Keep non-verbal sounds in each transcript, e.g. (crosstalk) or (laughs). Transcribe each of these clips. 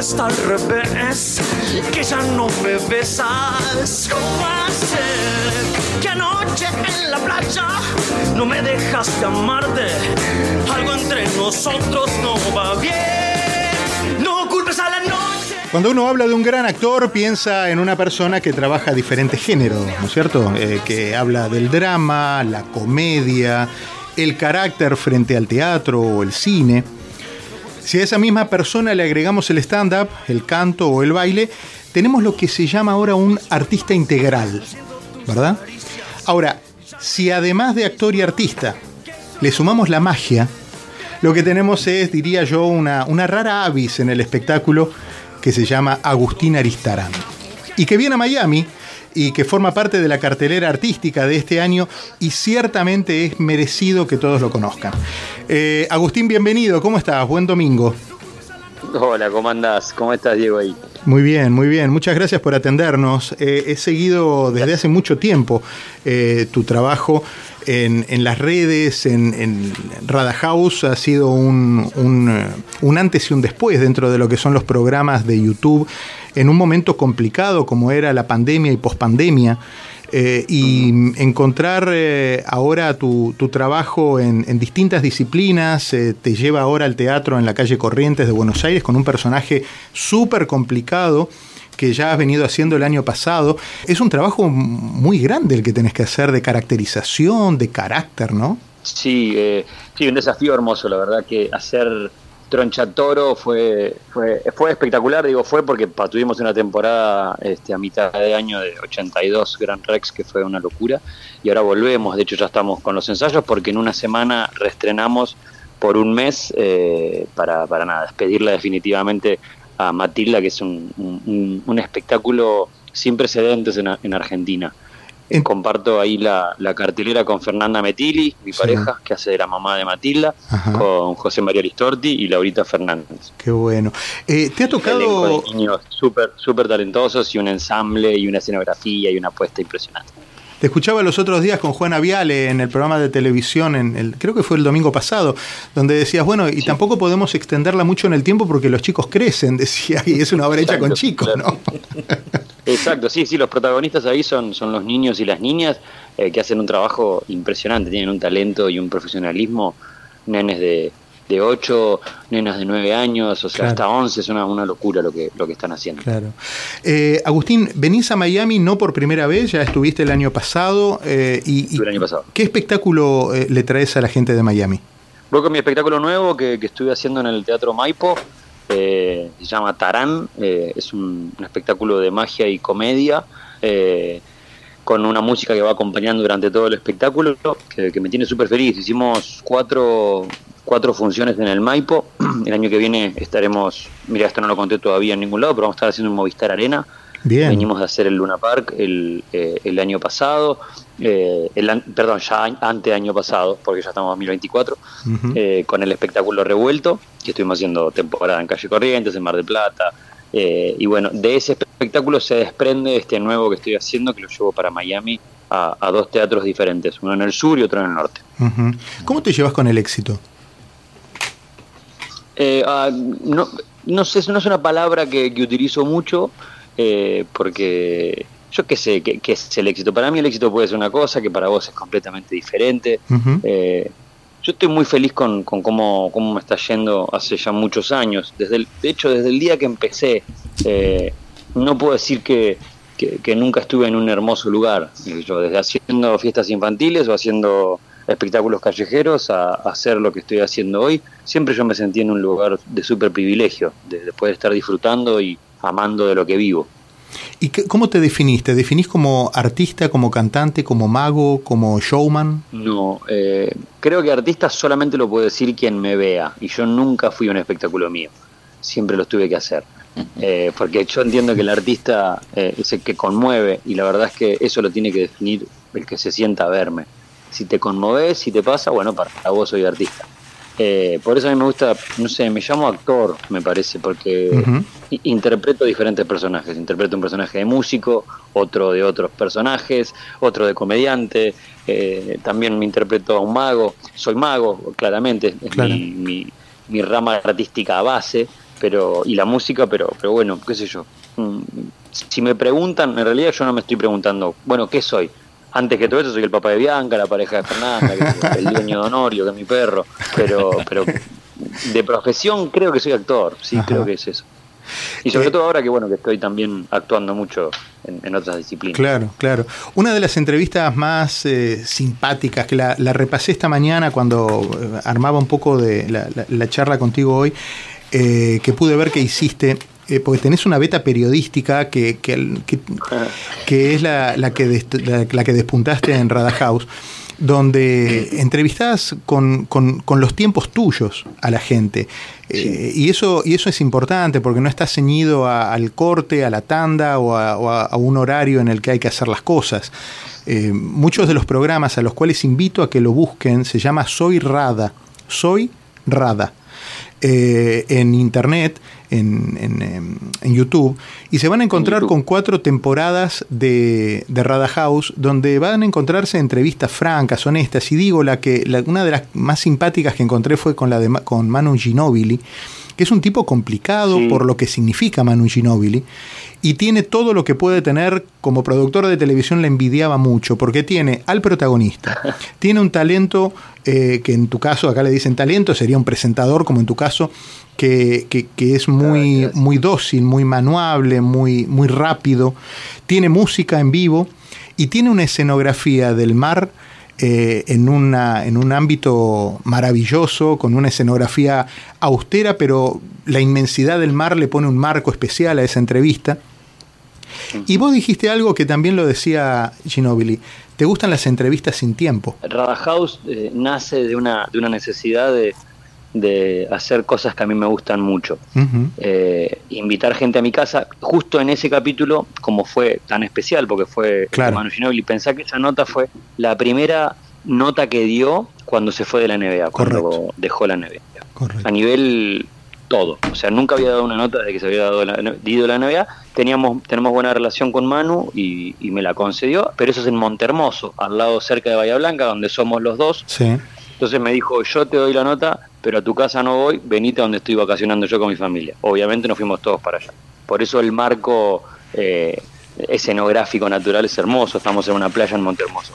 está al revés, que ya no me besas. ¿Cómo hacer que anoche en la playa no me dejas de amarte? Algo entre nosotros no va bien. No culpes a la noche. Cuando uno habla de un gran actor, piensa en una persona que trabaja diferentes géneros, ¿no es cierto? Eh, que habla del drama, la comedia, el carácter frente al teatro o el cine. Si a esa misma persona le agregamos el stand-up, el canto o el baile, tenemos lo que se llama ahora un artista integral, ¿verdad? Ahora, si además de actor y artista le sumamos la magia, lo que tenemos es, diría yo, una, una rara avis en el espectáculo que se llama Agustín Aristarán. Y que viene a Miami y que forma parte de la cartelera artística de este año y ciertamente es merecido que todos lo conozcan. Eh, Agustín, bienvenido, ¿cómo estás? Buen domingo. Hola, ¿cómo andás? ¿Cómo estás, Diego, ahí? Muy bien, muy bien. Muchas gracias por atendernos. Eh, he seguido desde hace mucho tiempo eh, tu trabajo en, en, las redes, en, en Rada House. Ha sido un, un, un, antes y un después dentro de lo que son los programas de YouTube en un momento complicado como era la pandemia y pospandemia. Eh, y encontrar eh, ahora tu, trabajo en, en distintas disciplinas eh, te lleva ahora al teatro en la calle Corrientes de Buenos Aires con un personaje súper complicado que ya has venido haciendo el año pasado. Es un trabajo muy grande el que tenés que hacer de caracterización, de carácter, ¿no? Sí, sí, un desafío hermoso, la verdad que hacer Troncha Toro fue, fue, fue espectacular, digo fue porque tuvimos una temporada este, a mitad de año de 82 Grand Rex que fue una locura y ahora volvemos, de hecho ya estamos con los ensayos porque en una semana reestrenamos por un mes eh, para, para nada, despedirla definitivamente a Matilda que es un, un, espectáculo sin precedentes en, en Argentina. En... Comparto ahí la, la, cartelera con Fernanda Metili, mi sí. pareja, que hace de la mamá de Matilda, Ajá. con José María Listorti y Laurita Fernández. Qué bueno. Eh, ¿Te ha tocado...? Un niños súper super talentosos y un ensamble y una escenografía y una apuesta impresionante. Te escuchaba los otros días con Juana Viale en el programa de televisión, en el, creo que fue el domingo pasado, donde decías, bueno, y sí. tampoco podemos extenderla mucho en el tiempo porque los chicos crecen, (laughs) decía, y es una obra hecha con chicos, ¿no? Exacto, sí, sí, los protagonistas ahí son, son los niños y las niñas eh, que hacen un trabajo impresionante, tienen un talento y un profesionalismo, nenes de, de 8, nenas de 9 años, o sea, claro. hasta 11, es una, una, locura lo que, lo que están haciendo. Claro. Eh, Agustín, venís a Miami no por primera vez, ya estuviste el año pasado. Eh, y, el año pasado. ¿Qué espectáculo eh, le traes a la gente de Miami? Voy con mi espectáculo nuevo que, que estuve haciendo en el Teatro Maipo, eh, se llama Tarán, eh, es un, un, espectáculo de magia y comedia, con una música que va acompañando durante todo el espectáculo, que, que me tiene súper feliz. Hicimos cuatro, cuatro funciones en el Maipo, (clears throat) el año que viene estaremos, mira, esto no lo conté todavía en ningún lado, pero vamos a estar haciendo un Movistar Arena. Bien. Venimos de hacer el Luna Park el, eh, el año pasado, eh, el, perdón, ya ante año pasado, porque ya estamos en 2024, uh -huh. eh, con el espectáculo revuelto, que estuvimos haciendo temporada en Calle Corrientes, en Mar del Plata. Eh, y bueno, de ese espectáculo se desprende este nuevo que estoy haciendo, que lo llevo para Miami a, a dos teatros diferentes, uno en el sur y otro en el norte. Uh -huh. ¿Cómo te llevas con el éxito? Uh, no, no sé, no es una palabra que, que utilizo mucho, eh, porque yo qué sé, ¿qué, ¿qué, es el éxito? Para mí el éxito puede ser una cosa que para vos es completamente diferente. Uh -huh. eh, yo estoy muy feliz con, con cómo, cómo, me está yendo hace ya muchos años. Desde el, de hecho, desde el día que empecé, eh, no puedo decir que, que, que, nunca estuve en un hermoso lugar. Yo, desde haciendo fiestas infantiles o haciendo espectáculos callejeros a, a, hacer lo que estoy haciendo hoy, siempre yo me sentí en un lugar de súper privilegio, de, de poder estar disfrutando y, amando de lo que vivo. ¿Y qué, cómo te definís? ¿Te definís como artista, como cantante, como mago, como showman? No, eh, creo que artista solamente lo puede decir quien me vea, y yo nunca fui un espectáculo mío, siempre los tuve que hacer. Eh, porque yo entiendo que el artista eh, es el que conmueve, y la verdad es que eso lo tiene que definir el que se sienta a verme. Si te conmoves, si te pasa, bueno, para vos soy artista. Eh, por eso a mí me gusta, no sé, me llamo actor, me parece, porque uh -huh. interpreto diferentes personajes. Interpreto un personaje de músico, otro de otros personajes, otro de comediante, eh, también me interpreto a un mago. Soy mago, claramente, es claro. mi, mi, mi, rama artística base. pero y la música, pero, pero bueno, qué sé yo. Mm, si me preguntan, en realidad yo no me estoy preguntando, bueno, ¿qué soy? Antes que todo eso soy el papá de Bianca, la pareja de Fernanda, el dueño de Honorio, que es mi perro, pero, pero de profesión creo que soy actor, sí, creo que es eso. Y sobre eh, todo ahora que bueno que estoy también actuando mucho en, otras disciplinas. Claro, claro. Una de las entrevistas más eh, simpáticas que la, repasé esta mañana cuando eh, armaba un poco de la, charla contigo hoy, que pude ver que hiciste porque tenés una beta periodística que, que, que, es la, la que la, que despuntaste en Rada House donde entrevistás con, los tiempos tuyos a la gente. Eh, y, eso, y eso es importante porque no estás ceñido al corte, a la tanda o a, un horario en el que hay que hacer las cosas. Eh, muchos de los programas a los cuales invito a que lo busquen se llama Soy Rada. Soy Rada. Eh, en internet, en, em, en, YouTube, y se van a encontrar con cuatro temporadas de, de, Rada House, donde van a encontrarse entrevistas francas, honestas, y digo, la que una de las más simpáticas que encontré fue con, la de, con Manu Ginobili, que es un tipo complicado por lo que significa Manu Ginobili, y tiene todo lo que puede tener como productor de televisión le envidiaba mucho, porque tiene al protagonista, (laughs) tiene un talento eh, que en tu caso, acá le dicen talento, sería un presentador como en tu caso, que, que, es muy, muy dócil, muy manuable, muy, muy rápido, tiene música en vivo y tiene una escenografía del mar eh, en, una, en un ámbito maravilloso, con una escenografía austera, pero la inmensidad del mar le pone un marco especial a esa entrevista. Y vos dijiste algo que también lo decía Ginobili. ¿Te gustan las entrevistas sin tiempo? Rada House eh, nace de una, de una necesidad de, de, hacer cosas que a mí me gustan mucho. Eh, invitar gente a mi casa, justo en ese capítulo, como fue tan especial, porque fue claro. Manu Ginobili, pensá que esa nota fue la primera nota que dio cuando se fue de la NBA, cuando dejó la NBA. A nivel todo. O sea, nunca había dado una nota de que se había dado la, la NBA. Teníamos, tenemos buena relación con Manu y, me la concedió, pero eso es en Montermoso, al lado cerca de Bahía Blanca, donde somos los dos. Entonces me dijo, yo te doy la nota, pero a tu casa no voy, venite a donde estoy vacacionando yo con mi familia. Obviamente nos fuimos todos para allá. Por eso el marco eh, escenográfico natural es hermoso, estamos en una playa en Montermoso.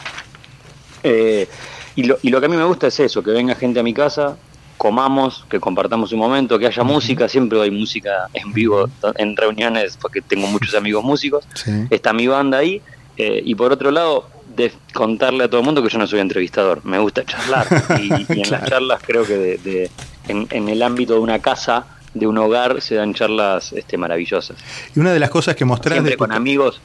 Eh, y, lo, y lo que a mí me gusta es eso, que venga gente a mi casa, comamos, que compartamos un momento, que haya música, siempre hay música en vivo en reuniones porque tengo muchos amigos músicos, está mi banda ahí, eh, y por otro lado, de contarle a todo el mundo que yo no soy entrevistador, me gusta charlar, (laughs) y, en las charlas creo que de, en, el ámbito de una casa, de un hogar, se dan charlas este, maravillosas. Y una de las cosas que mostrás... Siempre con amigos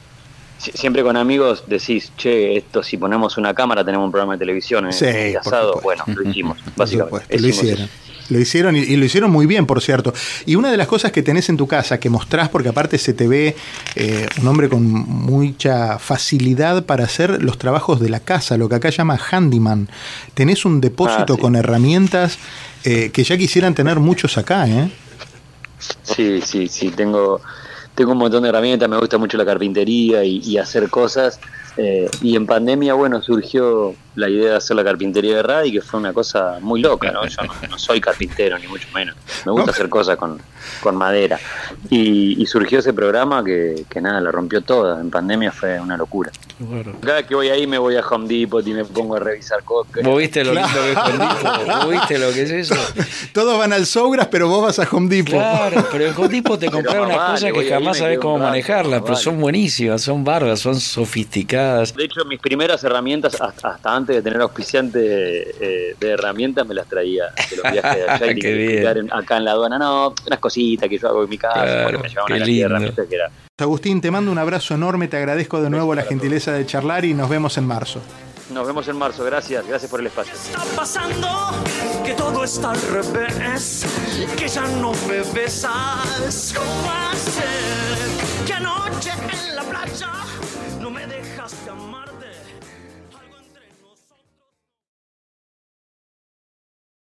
siempre con amigos decís, che, esto si ponemos una cámara tenemos un programa de televisión en sí, asado. Bueno, lo hicimos, (laughs) básicamente. Lo hicieron. Lo hicieron y, lo hicieron muy bien, por cierto. Y una de las cosas que tenés en tu casa, que mostrás, porque aparte se te ve eh, un hombre con mucha facilidad para hacer los trabajos de la casa, lo que acá llama handyman. Tenés un depósito ah, con herramientas eh, que ya quisieran tener muchos acá, ¿eh? Sí, sí, sí, tengo tengo un montón de herramientas, me gusta mucho la carpintería y, hacer cosas. Eh, y en pandemia, bueno, surgió la idea de hacer la carpintería de radio, que fue una cosa muy loca, ¿no? Yo no, soy carpintero, ni mucho menos. Me gusta hacer cosas con, con madera. Y, surgió ese programa que, que, nada, la rompió toda. En pandemia fue una locura. Cada que voy ahí me voy a Home Depot y me pongo a revisar cosas. ¿Vos viste lo lindo que es Home Depot? ¿Vos viste lo que es eso? (laughs) Todos van al Sogras, pero vos vas a Home Depot. Claro, pero en Home Depot te compras unas cosas que jamás sabés cómo manejarlas, pero son buenísimas, son bárbaras, son sofisticadas. De hecho, mis primeras herramientas, hasta, antes de tener auspiciante eh, de herramientas, me las traía de los viajes de (laughs) allá y acá en la aduana. No, unas cositas que yo hago en mi casa, claro, me llevaban una de herramientas que era Agustín, te mando un abrazo enorme, te agradezco de nuevo la gentileza de charlar y nos vemos en marzo. Nos vemos en marzo, gracias, gracias por el espacio. Está pasando que todo está al revés, que ya no me besas. ¿Cómo va a ser que anoche en la playa